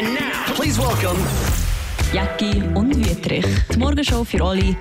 And now, please welcome Jacki und Wietrich. Die Morgenshow für alle,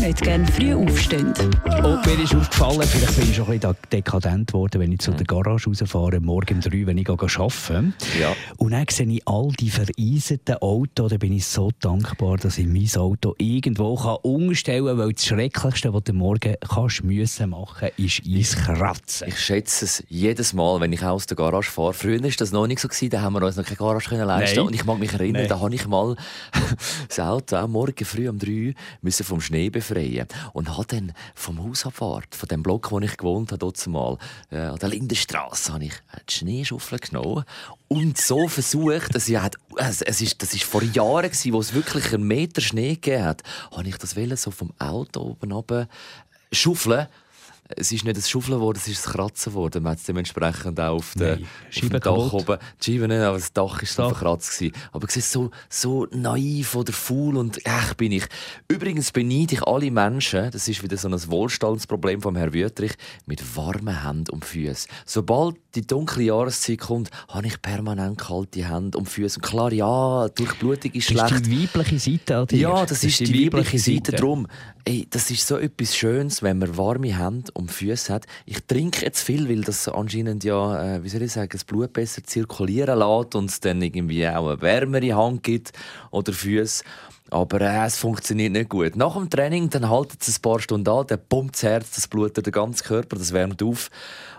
nicht gerne früh aufstehen. Und mir ist aufgefallen, vielleicht bin ich schon ein bisschen dekadent geworden, wenn ich zu der Garage rausfahre, morgen um drei, wenn ich arbeite. Ja. Und dann sehe ich all die vereiserten Autos, da bin ich so dankbar, dass ich mein Auto irgendwo kann umstellen kann, weil das Schrecklichste, was du morgen kannst, müssen machen ist Eiskratzen. Ich schätze es jedes Mal, wenn ich aus der Garage fahre. Früher war das noch nicht so, gewesen, da haben wir uns noch keine Garage können leisten Nein. Und ich mag mich erinnern, Nein. da habe ich mal das Auto auch morgen früh um drei müssen vom Schnee befreien und habe dann vom Hausabfahrt, von dem Block, wo ich gewohnt habe, dort mal, äh, an der Lindenstraße, habe ich die Schneeschaufel genommen und so versucht, dass ich, es, es ist, das ist vor Jahren gewesen, wo es wirklich einen Meter Schnee gegeben hat, habe ich das so vom Auto oben runter schaufeln. Es ist nicht das Schaufeln geworden, es ist das Kratzen geworden. Man hat es dementsprechend auch auf, der, Nein, auf Dach kaputt. oben. Die Scheibe nicht, aber das Dach ist Dach. verkratzt. Gewesen. Aber es ist so, so naiv oder faul und echt bin ich. Übrigens beneide ich alle Menschen, das ist wieder so ein Wohlstandsproblem vom Herrn Wüttrich, mit warmen Händen und Füßen. Sobald die dunkle Jahreszeit kommt, habe ich permanent kalte Hände und Füße. Und klar, ja, Durchblutung ist Das schlecht. ist die weibliche Seite an dir. Ja, das, ist die, weibliche Seite. Drum, ey, das ist so etwas Schönes, wenn man warme Hände und Füße hat. Ich trinke jetzt viel, weil das anscheinend ja, äh, wie soll ich sagen, das Blut besser zirkulieren lässt und es dann irgendwie auch eine wärmere Hand gibt oder Füße. Aber äh, es funktioniert nicht gut. Nach dem Training dann haltet es ein paar Stunden an, dann pumpt das Herz, das Blut durch den ganzen Körper, das wärmt auf.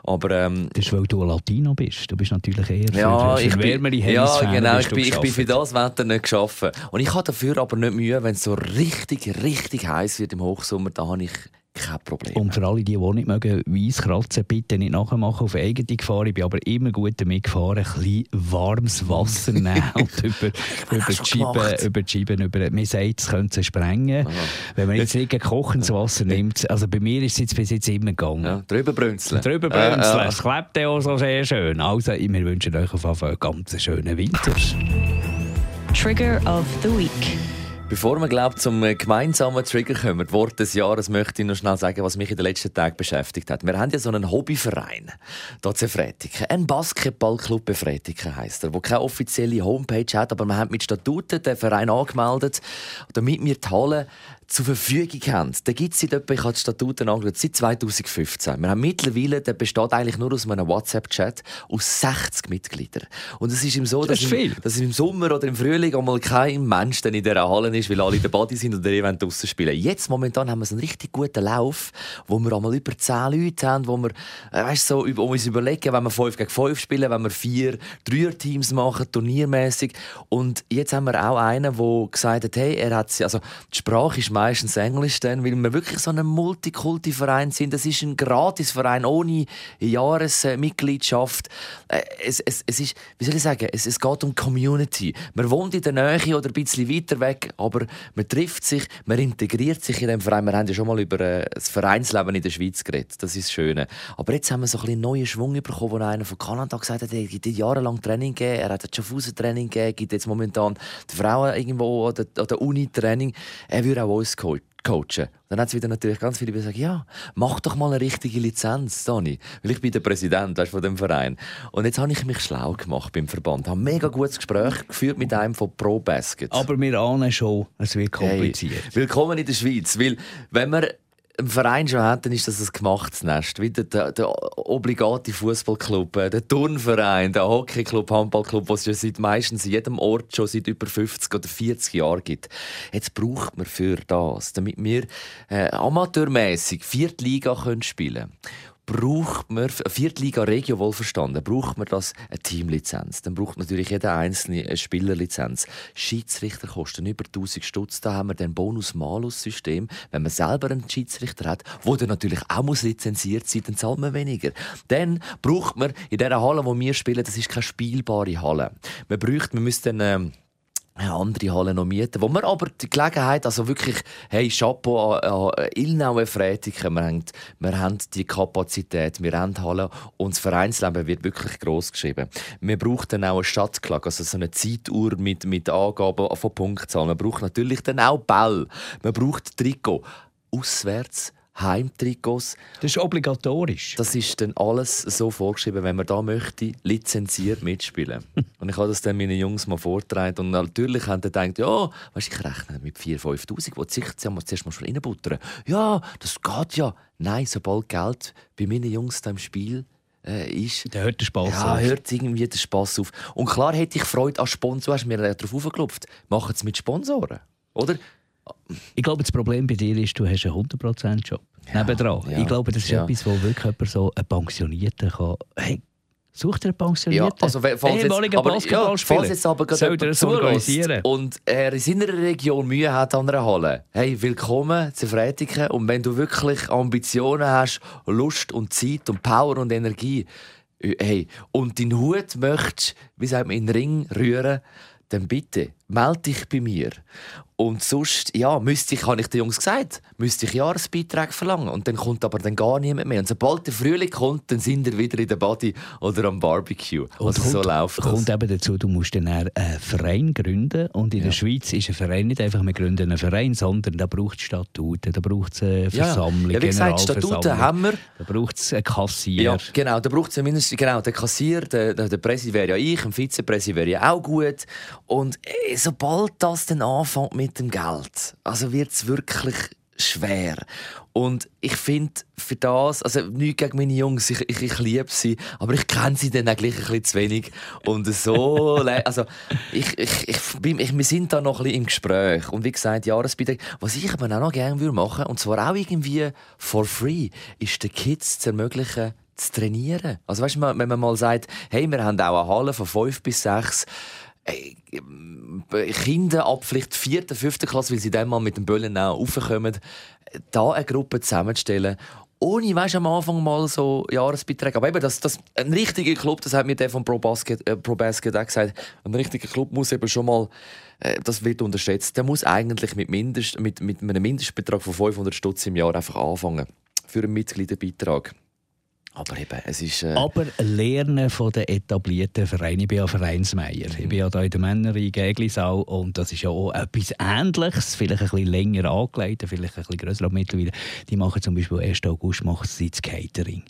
Aber ähm, Das ist, weil du ein Latino bist. Du bist natürlich eher ja, für, für, ich bin, ja, genau. Ich bin, ich bin für das Wetter nicht geschaffen. Und ich habe dafür aber nicht Mühe, wenn es so richtig, richtig heiß wird im Hochsommer, da habe ich kein Problem. Und für alle, die, die nicht mögen, weiss kratzen, bitte nicht nachmachen auf eigene Gefahr. Ich bin aber immer gut damit gefahren, ein bisschen warmes Wasser nehmen und über, über, die Scheiben, über die Scheiben, über, man sagt, es könnte sie sprengen. Wenn man jetzt nicht kochendes Wasser nimmt, also bei mir ist es jetzt bis jetzt immer gegangen. ja, drüber brünzeln. Drüber Äh, brünzeln, äh, es klebt ja auch so sehr schön. Also, wir wünschen euch auf jeden Fall einen ganz schönen Winter. Trigger of the Week. Bevor wir glaub, zum äh, gemeinsamen Trigger kommen, Wort des Jahres, möchte ich noch schnell sagen, was mich in den letzten Tagen beschäftigt hat. Wir haben ja so einen Hobbyverein, hier zu Fretiken. Ein Basketballclub bei heisst er, der keine offizielle Homepage hat, aber wir haben mit Statuten den Verein angemeldet, damit wir die Halle zur Verfügung haben. Da gibt es seit etwa, ich habe die Statuten angeschaut, seit 2015. Wir haben mittlerweile, der besteht eigentlich nur aus einem WhatsApp-Chat, aus 60 Mitgliedern. Und es ist ihm so, Das dass, ist im, dass im Sommer oder im Frühling einmal kein Mensch dann in dieser Halle ist, weil alle in der Body sind und der Event draussen spielen. Jetzt momentan haben wir so einen richtig guten Lauf, wo wir einmal über 10 Leute haben, wo wir äh, weißt, so, über- uns überlegen, wenn wir 5 gegen 5 spielen, wenn wir 4 Dreier-Teams machen, turniermäßig. Und jetzt haben wir auch einen, der gesagt hat, hey, er hat, also die Sprache ist meistens Englisch, dann, weil wir wirklich so ein Multikulti-Verein sind. Das ist ein Gratisverein ohne Jahresmitgliedschaft. Äh, Es, es, es ist, wie soll ich sagen, es, es geht um Community. Man wohnt in der Nähe oder ein bisschen weiter weg, aber man trifft sich, man integriert sich in dem Verein. Wir haben ja schon mal über äh, das Vereinsleben in der Schweiz geredet. Das ist das Schöne. Aber jetzt haben wir so ein bisschen neuen Schwung bekommen, wo einer von Kanada gesagt hat, er gibt jahrelang Training gegeben, er hat ein Schaffhausen-Training gegeben, gibt jetzt momentan die Frauen irgendwo an der, der Uni Training. Er würde auch uns co- coachen. Dann hat es wieder natürlich ganz viele die gesagt, ja, mach doch mal eine richtige Lizenz, Dani. Weil ich bin der Präsident weißt, von dem Verein. Und jetzt habe ich mich schlau gemacht beim Verband. habe ein mega gutes Gespräch geführt mit einem von Pro Basket. Aber wir ahnen schon, es wird kompliziert. Hey, willkommen in der Schweiz. Weil, wenn man einen Verein schon hat, dann ist das ein gemachtes Nest. Wie der, der, obligate Fußballclub, äh, der Turnverein, der Hockeyclub, Handballclub, was es seit meistens in jedem Ort schon seit über 50 oder 40 Jahren gibt. Jetzt braucht man für das, damit wir äh, amateurmäßig vierte Liga können spielen braucht man, Viertliga Regio wohlverstanden, braucht man das eine Teamlizenz. Dann braucht natürlich jeder einzelne eine Spielerlizenz. Schiedsrichter kosten über 1000 Stutz. Da haben wir dann Bonus-Malus-System. Wenn man selber einen Schiedsrichter hat, wo dann natürlich auch muss lizenziert sein, dann zahlt man weniger. Dann braucht man in dieser Halle, wo wir spielen, das ist keine spielbare Halle. Man braucht, man müsste dann, ähm, andere Halle noch mieten, wo wir aber die Gelegenheit, also wirklich, hey, Chapeau an, an Ilnau Fretiken, wir haben, wir haben die Kapazität, wir haben Halle und das Vereinsleben wird wirklich gross geschrieben. Wir brauchen dann auch eine Stadtklage, also so eine Zeituhr mit, mit Angaben von Punktzahlen. Man braucht natürlich dann auch Ball, man braucht Trikot. Auswärts Heimtrikots. Das ist obligatorisch. Das ist dann alles so vorgeschrieben, wenn man da möchte, lizenziert mitspielen. und ich habe das dann meinen Jungs mal vorgetragen und natürlich haben die gedacht, ja, weißt, ich rechne mit 4'000, 5'000, wo haben zuerst mal schon reinbuttern. Ja, das geht ja. Nein, sobald Geld bei meinen Jungs da im Spiel äh, ist. Da hört der Spass ja, auf. hört irgendwie der Spass auf. Und klar hätte ich Freude an Sponsoren. Du hast mir darauf aufgeklopft. Machen es mit Sponsoren. Oder? Ich glaube, das Problem bei dir ist, du hast einen 100%-Job. Ja, nebendran. Ja, ich glaube, das ist ja. etwas, wo wirklich jemand so ein Pensionierter kann. Hey, Sucht er einen Pensionierten? Ja, also, falls jetzt, aber, ja, falls jetzt aber gerade und er in seiner Region Mühe hat an einer Halle, hey, willkommen zu Freitigen. Und wenn du wirklich Ambitionen hast, Lust und Zeit und Power und Energie, äh, hey, und deinen Hut möchtest, wie sagt man, in den Ring rühren, dann bitte melde dich bei mir. Und sonst, ja, müsste ich, habe ich den Jungs gesagt, müsste ich Jahresbeiträge verlangen. Und dann kommt aber dann gar niemand mehr. Und sobald der Frühling kommt, dann sind wir wieder in der Body oder am Barbecue. Und also kommt, so läuft das. kommt eben dazu, du musst dann einen Verein gründen. Und in ja. der Schweiz ist ein Verein nicht einfach, wir gründen einen Verein, sondern da braucht es Statuten, da braucht es eine Versammlung, ja. ja wie gesagt, Statuten haben wir. Da braucht es einen Kassier. Ja, genau, da braucht es zumindest, genau, den Kassier, der, der, der Präsident wäre ja ich, ein Vizepräsident wäre ja auch gut. Und äh, sobald das dann anfängt mit dem Geld, also wird es wirklich schwer. Und ich finde für das, also nichts gegen meine Jungs, ich, ich, ich liebe sie, aber ich kenne sie dann eigentlich ein bisschen zu wenig. Und so, also ich, ich, ich, ich, wir sind da noch ein bisschen im Gespräch. Und wie gesagt, Jahresbeitrag, was ich aber auch noch gerne würde machen, und zwar auch irgendwie for free, ist den Kids zu ermöglichen, zu trainieren. Also weißt du, wenn man mal sagt, hey, wir haben auch eine Halle von fünf bis sechs Kinder ab vielleicht vierter, fünfter Klasse, weil sie dann mal mit dem Böllen auch raufkommen, da eine Gruppe zusammenzustellen ohne, weißt, am Anfang mal so Jahresbeiträge. Aber eben, das, das, ein richtiger Club, das hat mir der von Pro Basket, äh, Pro Basket auch gesagt, ein richtiger Club muss eben schon mal, äh, das wird unterschätzt, der muss eigentlich mit, Mindest, mit, mit einem Mindestbetrag von 500 Stutz im Jahr einfach anfangen. Für einen Mitgliederbeitrag. Aber eben, es ist... Äh... Aber Lernen von den etablierten Vereinen. Ich bin ja Vereinsmeier. Mhm. Ich bin ja hier in der Männerei Gäglisau und das ist ja auch etwas Ähnliches, vielleicht ein bisschen länger angelegt, vielleicht ein bisschen grösser aber mittlerweile. Die machen zum Beispiel 1. August machen sie das Catering.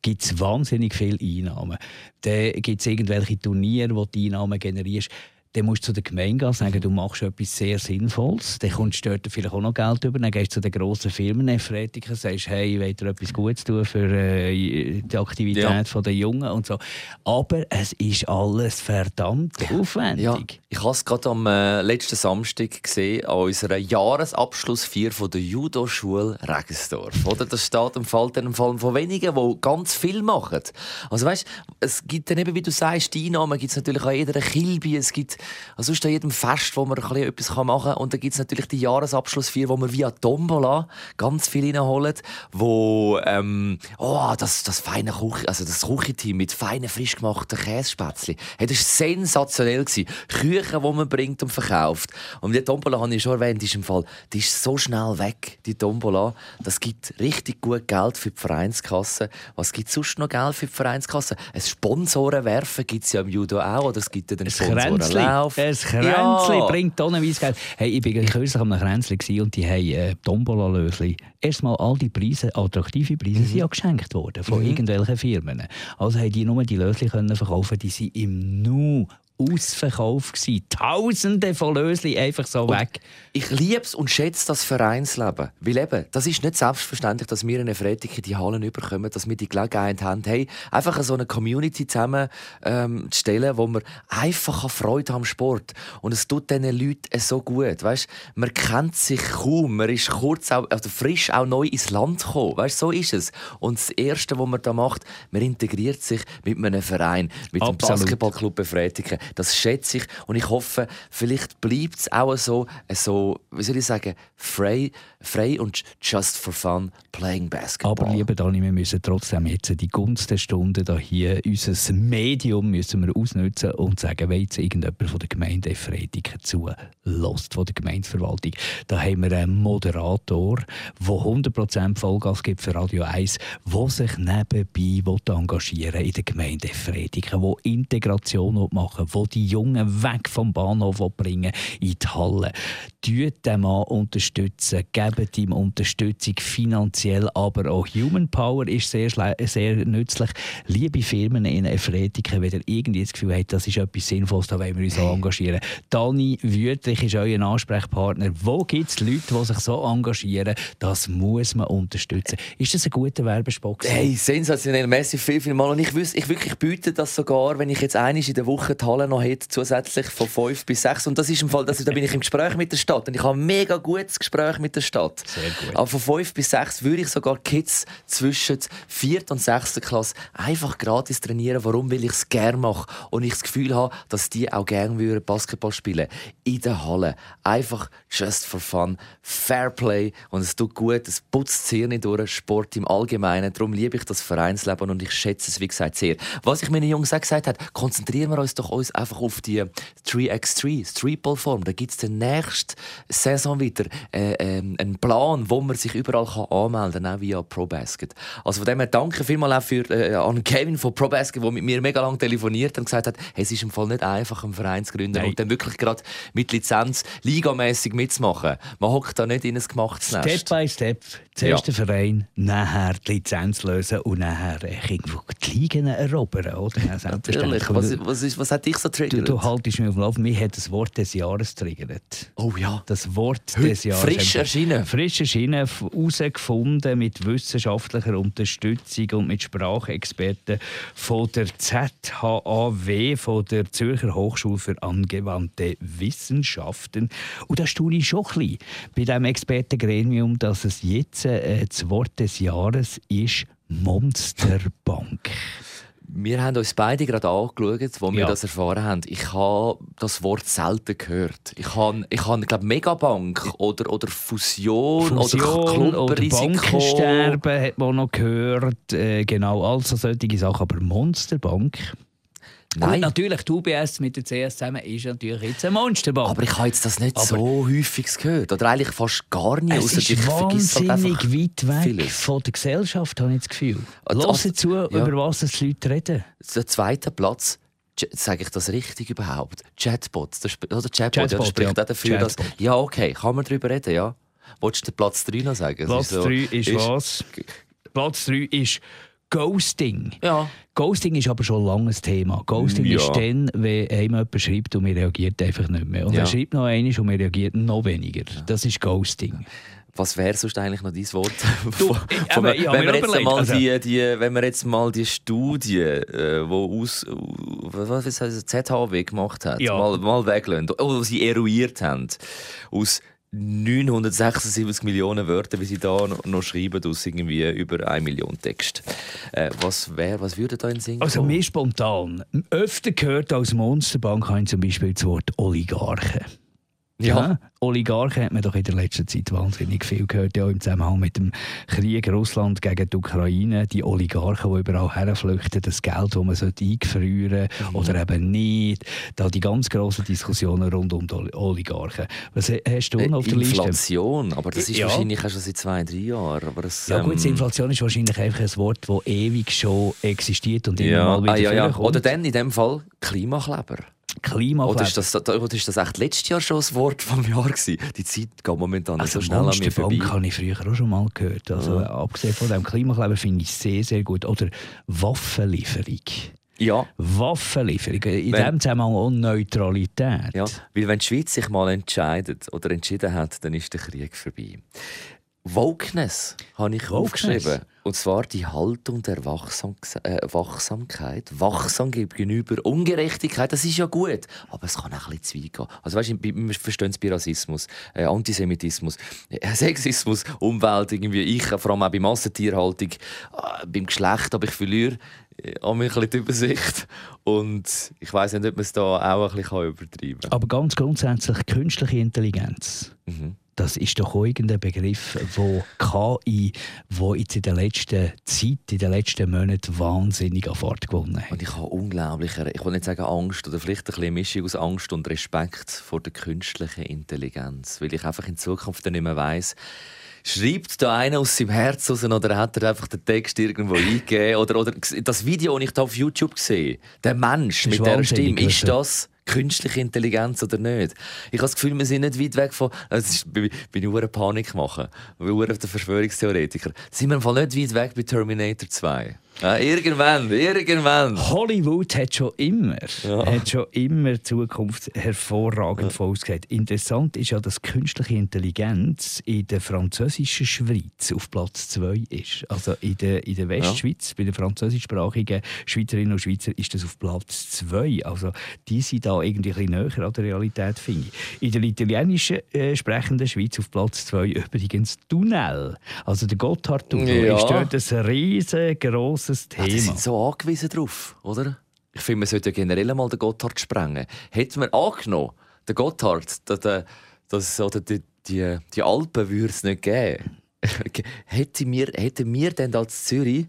gibt es wahnsinnig viele Einnahmen. Dann gibt es irgendwelche Turniere, wo die Einnahmen generierst dann musst du zu der Gemeinde gehen sagen, du machst etwas sehr Sinnvolles. Dann kommst du dort vielleicht auch noch Geld über. Dann gehst du zu den grossen Firmen, und sagst, hey, ich will dir etwas Gutes tun für äh, die Aktivität ja. der Jungen und so. Aber es ist alles verdammt aufwendig. Ja. Ich habe es gerade am äh, letzten Samstag gesehen, an unserer Jahresabschlussfeier von der Judo-Schule Regensdorf. Oder? Das steht im Fall, im Fall von wenigen, die ganz viel machen. Also weißt, es gibt dann eben, wie du sagst, die Einnahmen gibt es natürlich an jeder Kilby, es gibt also sonst an jedem Fest, wo man ein etwas machen kann. Und dann gibt es natürlich die Jahresabschlussfeier, wo man via Tombola ganz viel reinholt, wo ähm, oh, das, das feine Kuch, also das Küchenteam mit feinen, frisch gemachten Käsespätzchen. Hey, das war sensationell. Gewesen. Küchen, die man bringt und verkauft. Und die Tombola, habe ich schon erwähnt, ist im Fall, die ist so schnell weg, die Tombola. Das gibt richtig gut Geld für die Vereinskasse. Was gibt es sonst noch Geld für die Vereinskasse? Ein Sponsoren werfen gibt es ja im Judo auch, oder es gibt ja den Sponsoren Lauf. Ein Kränzchen ja. bringt tonnenweise Geld. Hey, ich war kürzlich am Kränzchen und die haben äh, Tombola-Lösli. Erstmal all die Preise, attraktive Preise, mhm. sind ja geschenkt worden von mhm. irgendwelchen Firmen. Also haben die nur die Lösli können verkaufen, die sind im Nu ausverkauft gewesen. Tausende von Lösli einfach so und weg. Ich liebe es und schätze das Vereinsleben. Weil eben, das ist nicht selbstverständlich, dass wir in eine Freitag in die Hallen überkommen, dass wir die Gelegenheit haben, hey, einfach so eine Community zusammen ähm, zu stellen, wo wir einfach Freude am Sport. Und es tut diesen Leuten so gut. Weißt? Man kennt sich kaum, man ist kurz auch, also frisch auch neu ins Land gekommen. Weißt? So ist es. Und das Erste, was man da macht, man integriert sich mit einem Verein, mit Absolut. dem Basketballclub Befreitigen. Das schätze ich. Und ich hoffe, vielleicht bleibt es auch so, so, wie soll ich sagen, frei, frei und just for fun playing basketball. Aber lieber Dani, wir müssen trotzdem jetzt die Gunst der Stunde da hier, unser Medium müssen wir ausnutzen und sagen, wenn jetzt irgendjemand von der Gemeinde Freitag zu lost von der Gemeindeverwaltung, da haben wir einen Moderator, der 100% Vollgas gibt für Radio 1, der sich nebenbei engagieren in der Gemeinde Freitag, der Integration machen will, die Jungen weg vom Bahnhof bringen in die Halle. Tut den Mann unterstützen, gebt ihm Unterstützung finanziell, aber auch Human Power ist sehr, sehr nützlich. Liebe Firmen in Efretiken, wenn ihr irgendwie das Gefühl habt, das ist etwas Sinnvolles, da wollen wir uns hey. engagieren. Dani Wüthrich ist euer Ansprechpartner. Wo gibt es Leute, die sich so engagieren? Das muss man unterstützen. Ist das ein guter Werbespot? Hey, sensationell, Messi, viel, viel Mal. Und ich, wüs, ich wirklich biete das sogar, wenn ich jetzt einmal in der Woche die Halle noch hätte, zusätzlich von fünf bis sechs. Und das ist im Fall, das, da bin ich im Gespräch mit der Stadt. Und ich habe ein mega gutes Gespräch mit der Stadt. Sehr gut. Aber von fünf bis sechs würde ich sogar Kids zwischen vierter und sechster Klasse einfach gratis trainieren. Warum? Weil ich es gerne mache. Und ich das Gefühl habe, dass die auch gerne Basketball spielen In der Halle. Einfach just for fun. Fair Play. Und es tut gut. Es putzt sehr nicht durch. Sport im Allgemeinen. Darum liebe ich das Vereinsleben und ich schätze es, wie gesagt, sehr. Was ich meinen Jungs auch gesagt habe, konzentrieren wir uns doch uns einfach auf die 3x3, Streetball-Form. Da gibt es den nächste Saison wieder äh, äh, einen Plan, wo man sich überall kann anmelden kann, auch via ProBasket. Also von dem her danke vielmals auch für, äh, an Kevin von ProBasket, der mit mir mega lange telefoniert hat und gesagt hat, hey, es ist im Fall nicht einfach, einen Verein zu gründen Nein. und dann wirklich gerade mit Lizenz ligamässig mitzumachen. Man hockt da nicht in ein gemachtes Nest. Step by Step. Zuerst ja. der Verein, nachher die Lizenz lösen und nachher äh, irgendwo die Ligen erobern. Oder? Selbstverständlich. Was, was, ist, was hat dich so triggert? Du, du haltest mich auf dem Lauf. Mir hat das Wort des Jahres triggert. Oh ja. Das Wort Heute des Jahres. Frisch erschienen. Frisch erschienen, herausgefunden mit wissenschaftlicher Unterstützung und mit Sprachexperten von der ZHAW, von der Zürcher Hochschule für angewandte Wissenschaften. Und da staune ich schon ein bisschen bei diesem Expertengremium, dass es jetzt äh, das Wort des Jahres ist Monsterbank. Wir haben uns beide gerade angeschaut, als wir ja. das erfahren haben. Ich habe das Wort selten gehört. Ich habe, ich habe glaube Megabank oder, oder Fusion, Fusion oder, oder Bankensterben hat man noch gehört. Äh, genau, also solche Sachen. Aber Monsterbank... Nein. Gut, natürlich, die UBS mit der CS zusammen ist natürlich jetzt ein Monsterbank. Aber ich habe jetzt das nicht aber so häufig gehört. Oder eigentlich fast gar nicht. Es ist ich wahnsinnig halt weit weg vieles. von der Gesellschaft, habe ich das Gefühl. Also, also zu, ja. über was die Leute reden. Der zweite Platz sage ich das richtig überhaupt? Chatbot, oder Chatbot, Chatbot ja, das spricht ja. dafür, Chatbot. dass... Ja, okay, kann man darüber reden, ja. Wolltest du den Platz 3 noch sagen? Platz 3 ist, so, ist, ist was? Platz 3 ist Ghosting. Ja. Ghosting ist aber schon ein langes Thema. Ghosting ja. ist dann, wenn jemand schreibt und man reagiert einfach nicht mehr. Und ja. er schreibt noch einmal und man reagiert noch weniger. Das ist Ghosting. Was wäre sonst eigentlich noch dein Wort? Du, wenn, wir jetzt mal also. die, die, wenn wir jetzt mal die Studie, äh, wo aus, was, was heißt, ZHW gemacht hat, ja. mal, mal weglassen, oder sie eruiert haben, aus 976 Millionen Wörter, wie sie da noch schreiben, aus irgendwie über 1 Million Text. Äh, was, wär, was würde da in Sinn Also mir spontan. Öfter gehört als Monsterbank haben zum Beispiel das Wort Oligarchen. Ja. ja. Oligarchen hat man doch in der letzten Zeit wahnsinnig viel gehört, ja im Zusammenhang mit dem Krieg Russland gegen die Ukraine. Die Oligarchen, die überall herflüchten, das Geld, das man eingefrieren mhm. oder eben nicht. Da die ganz grossen Diskussionen rund um die Oligarchen. Was hast du noch auf der Liste? Inflation, aber das ist ja. wahrscheinlich schon seit zwei, drei Jahren. Aber das, ja gut, ähm... Inflation ist wahrscheinlich einfach ein Wort, das ewig schon existiert und ja. immer mal wieder ah, ja, ja. Oder dann in dem Fall Klimakleber. Klimakleber. Oder ist das, oder ist das echt letztes Jahr schon das Wort vom Jahr gewesen? Die Zeit geht momentan also so schnell an mir vorbei. Bank habe ich früher auch schon mal gehört. Also, ja. Abgesehen von dem Klimakleber finde ich sehr, sehr gut. Oder Waffenlieferung. Ja. Waffenlieferung. In wenn, dem Zusammenhang auch Neutralität. Ja, weil wenn die Schweiz sich mal entscheidet oder entschieden hat, dann ist der Krieg vorbei. Wokeness habe ich Wokeness. aufgeschrieben. Und zwar die Haltung der Wachsam äh, Wachsamkeit. Wachsam gegenüber Ungerechtigkeit, das ist ja gut. Aber es kann auch ein bisschen zu weit gehen. Also weißt du, wir verstehen es bei Rassismus, äh, Antisemitismus, äh, Sexismus, Umwelt, irgendwie ich, vor allem auch bei Massentierhaltung, äh, beim Geschlecht, aber ich verliere äh, an mich ein die Übersicht. Und ich weiß nicht, ob man es da auch ein bisschen übertreiben kann. Aber ganz grundsätzlich künstliche Intelligenz. Mhm das ist doch irgendein Begriff, wo KI, wo jetzt in der letzten Zeit, in den letzten Monaten wahnsinnig an Fahrt gewonnen hat. Und ich habe unglaublich, ich will nicht sagen Angst oder vielleicht ein bisschen Mischung aus Angst und Respekt vor der künstlichen Intelligenz, weil ich einfach in Zukunft nicht mehr weiss, Schreibt da einer aus seinem Herz raus oder hat er einfach den Text irgendwo eingegeben? Oder, oder das Video, das ich da auf YouTube sehe, der Mensch mit der Stimme, ist das Künstliche Intelligenz oder nicht? Ich habe das Gefühl, wir sind nicht weit weg von. Also, ist, bin bin ich Panik machen. Weil der Verschwörungstheoretiker. Sind wir im Fall nicht weit weg bei Terminator 2? Ja, irgendwann, irgendwann. Hollywood hat schon immer, ja. hat schon immer Zukunft hervorragend ja. vorausgesagt. Interessant ist ja, dass künstliche Intelligenz in der französischen Schweiz auf Platz 2 ist. Also in der, in der Westschweiz, ja. bei den französischsprachigen Schweizerinnen und Schweizer, ist das auf Platz 2. Also die sind da irgendwie ein bisschen näher an der Realität, finde ich. In der italienischen äh, sprechenden Schweiz auf Platz 2 übrigens Tunnel. Also der Gotthardtunnel ja. ist dort ein riesengroßes grosses Thema. Ja, die sind so angewiesen drauf, oder? Ich finde, man sollte ja generell mal den Gotthard sprengen. Hätte man angenommen, den Gotthard, dass, dass, oder die, die, die Alpen würde es nicht geben, hätten wir, hätten wir denn als Zürich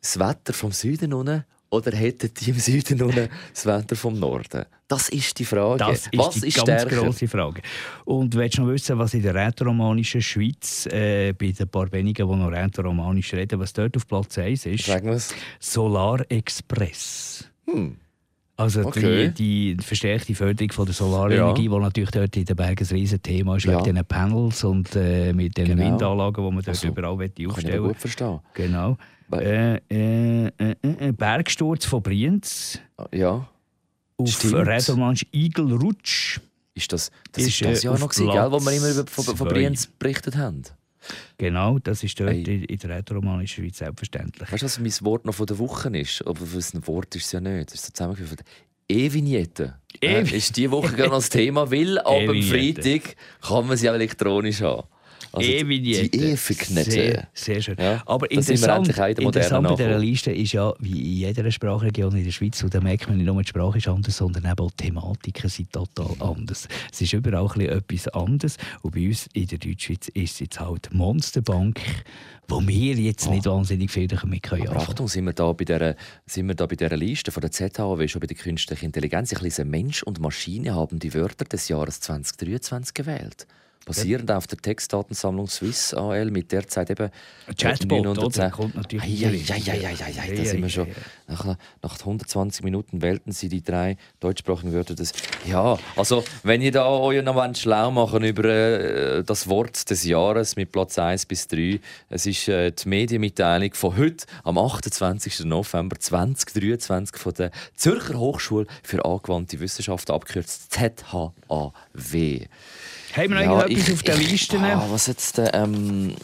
das Wetter vom Süden unten oder hätten die im Süden unten das Wetter vom Norden? Das ist die Frage. Das ist was die ist ganz grosse Frage. Und willst du noch wissen, was in der rätoromanischen Schweiz, äh, bei den paar wenigen, die noch rätoromanisch reden, was dort auf Platz 1 ist? Sag mal's. Solar Express. Hm. Also okay. die, die, verstärkte Förderung von der Solarenergie, ja. die natürlich dort in den Bergen ein riesiges Thema ist, ja. wegen diesen Panels und äh, mit den genau. Windanlagen, die man dort also, überall aufstellen will. Kann ich gut verstehen. Genau. Äh, äh, äh, äh, Bergsturz von Brienz. Ja. Auf Rädormansch Igelrutsch. Ist das, das ist, ist das Jahr noch gewesen, gell, wo wir immer über, von, von Brienz berichtet haben? Genau, das ist dort hey. in der rätoromanischen Schweiz selbstverständlich. Weißt du, was mein Wort noch von der Woche ist? Aber was ein Wort ist es ja nicht. Das ist so zusammengeführt. E-Vignette. E äh, ist diese Woche gerne als Thema, weil ab dem Freitag kann man sie auch elektronisch haben. Also Die E-Verknete. Sehr, sehr schön. Ja, Aber interessant, interessant bei dieser Liste ist ja, wie in jeder Sprachregion in der Schweiz, und da merkt man nicht nur, die Sprache ist anders, sondern eben auch die Thematiken sind total anders. Es ist überall etwas anderes. Und bei uns in der Deutschschweiz ist es jetzt halt Monsterbank, wo wir jetzt oh. nicht wahnsinnig viel damit können Aber Achtung, sind wir, da bei dieser, sind wir da bei dieser Liste von der ZHW schon bei der künstlichen Intelligenz? Ich lese, Mensch und Maschine haben die Wörter des Jahres 2023 gewählt basierend ja. auf der Textdatensammlung Swiss AL mit derzeit eben Chatbot 910. kommt natürlich ja, ja, ja, ja, ja, da sind wir schon. Nach, nach 120 Minuten wählten sie die drei deutschsprachigen Wörter des. Ja, also wenn ihr da euch noch schlau machen über äh, das Wort des Jahres mit Platz 1 bis 3, es ist äh, die Medienmitteilung von heute am 28. November 2023 von der Zürcher Hochschule für angewandte Wissenschaft abgekürzt ZHAW. Haben wir noch ja, etwas auf der Liste? Ah, was jetzt ähm,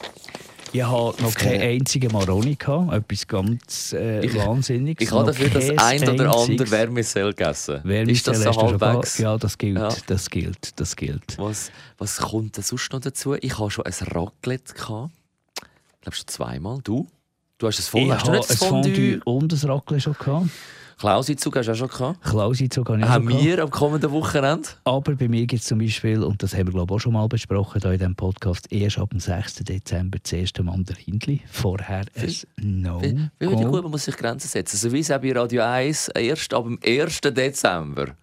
ich habe noch keine einzige Maroni gehabt, etwas ganz äh, ich, Wahnsinniges. Ich habe dafür das ein oder andere Wärmesell gegessen. Wärmesell ist das so halbwegs? Ja, das gilt, ja. das gilt, das gilt. Was, was kommt denn sonst noch dazu? Ich habe schon ein Raclette gehabt. Ich glaube schon zweimal. Du? Du hast es voll. Ich hast du nicht ein Fondue, Fondue und ein Raclette schon gehabt. Klausizug hast du auch schon gehabt? Klausizug habe ich Haben schon wir am kommenden Wochenende? Aber bei mir gibt es zum Beispiel, und das haben wir glaube ich auch schon mal besprochen hier in diesem Podcast, erst ab dem 6. Dezember das erste Mandarindli. Vorher ein No. Wie gut man muss sich Grenzen setzen. So wie es auch bei Radio 1 erst ab dem 1. Dezember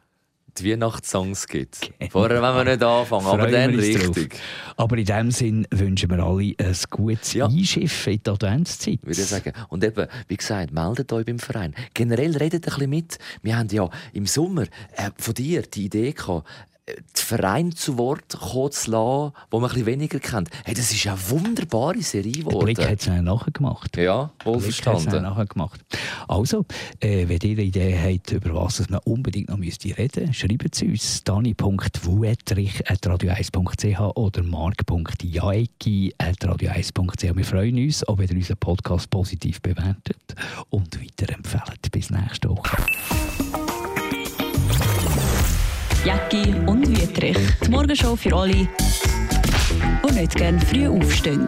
die Weihnachtssongs gibt. Genau. Vorher wollen wir nicht anfangen, aber dann richtig. Drauf. Aber in dem Sinn wünschen wir alle ein gutes ja. Einschiffen in die Adventszeit. Würde ich sagen. Und eben, wie gesagt, meldet euch beim Verein. Generell redet ein bisschen mit. Wir haben ja im Sommer äh, von dir die Idee gehabt, die Verein zu Wort kommen zu lassen, wo man ein weniger kennt. Hey, das ist eine wunderbare Serie geworden. Blick hat es nachher gemacht. Ja, wohlverstanden. nachher gemacht. Also, äh, wenn ihr eine Idee habt, über was man unbedingt noch müsste reden schreibt es uns dani.wuetrich.radio1.ch oder mark.jaeki.radio1.ch. Wir freuen uns, ob ihr unseren Podcast positiv bewertet und weiterempfehlt. Bis nächste Woche. Jacki und Wüterich. Die Morgenshow für alle, die nicht gerne früh aufstehen.